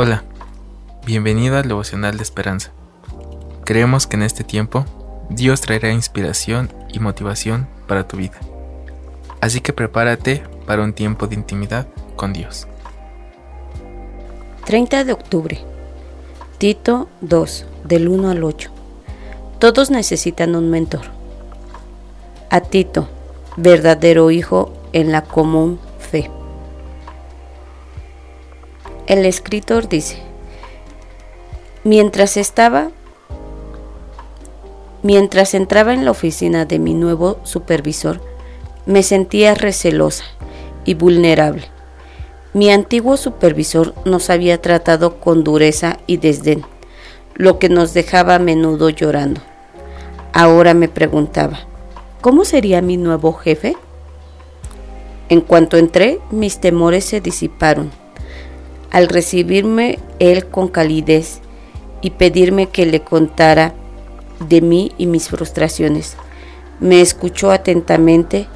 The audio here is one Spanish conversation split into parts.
Hola, bienvenido al devocional de esperanza. Creemos que en este tiempo Dios traerá inspiración y motivación para tu vida. Así que prepárate para un tiempo de intimidad con Dios. 30 de octubre. Tito 2, del 1 al 8. Todos necesitan un mentor. A Tito, verdadero hijo en la común El escritor dice, mientras estaba, mientras entraba en la oficina de mi nuevo supervisor, me sentía recelosa y vulnerable. Mi antiguo supervisor nos había tratado con dureza y desdén, lo que nos dejaba a menudo llorando. Ahora me preguntaba, ¿cómo sería mi nuevo jefe? En cuanto entré, mis temores se disiparon al recibirme él con calidez y pedirme que le contara de mí y mis frustraciones. Me escuchó atentamente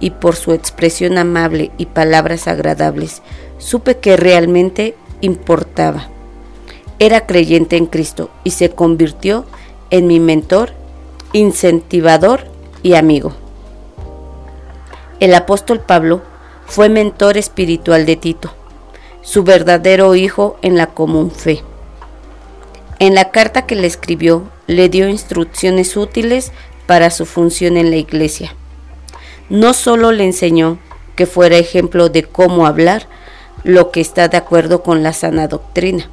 y por su expresión amable y palabras agradables supe que realmente importaba. Era creyente en Cristo y se convirtió en mi mentor, incentivador y amigo. El apóstol Pablo fue mentor espiritual de Tito su verdadero hijo en la común fe. En la carta que le escribió, le dio instrucciones útiles para su función en la iglesia. No solo le enseñó que fuera ejemplo de cómo hablar, lo que está de acuerdo con la sana doctrina.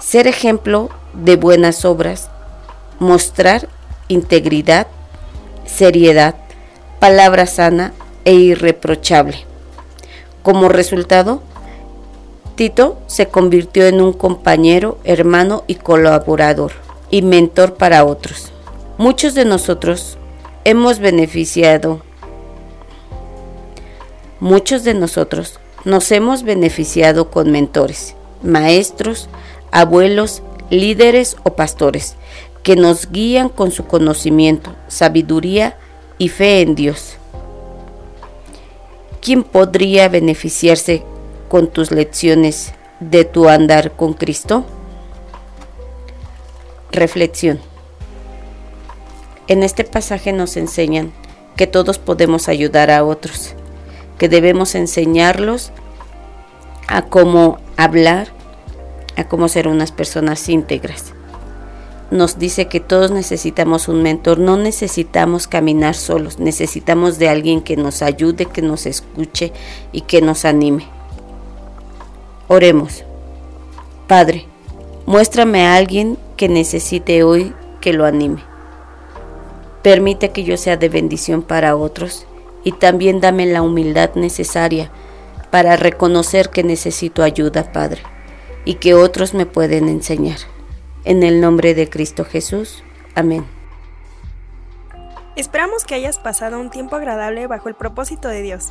Ser ejemplo de buenas obras, mostrar integridad, seriedad, palabra sana e irreprochable. Como resultado, Tito se convirtió en un compañero, hermano y colaborador, y mentor para otros. Muchos de nosotros hemos beneficiado, muchos de nosotros nos hemos beneficiado con mentores, maestros, abuelos, líderes o pastores, que nos guían con su conocimiento, sabiduría y fe en Dios. ¿Quién podría beneficiarse con tus lecciones de tu andar con Cristo? Reflexión. En este pasaje nos enseñan que todos podemos ayudar a otros, que debemos enseñarlos a cómo hablar, a cómo ser unas personas íntegras. Nos dice que todos necesitamos un mentor, no necesitamos caminar solos, necesitamos de alguien que nos ayude, que nos escuche y que nos anime. Oremos. Padre, muéstrame a alguien que necesite hoy que lo anime. Permite que yo sea de bendición para otros y también dame la humildad necesaria para reconocer que necesito ayuda, Padre, y que otros me pueden enseñar. En el nombre de Cristo Jesús. Amén. Esperamos que hayas pasado un tiempo agradable bajo el propósito de Dios.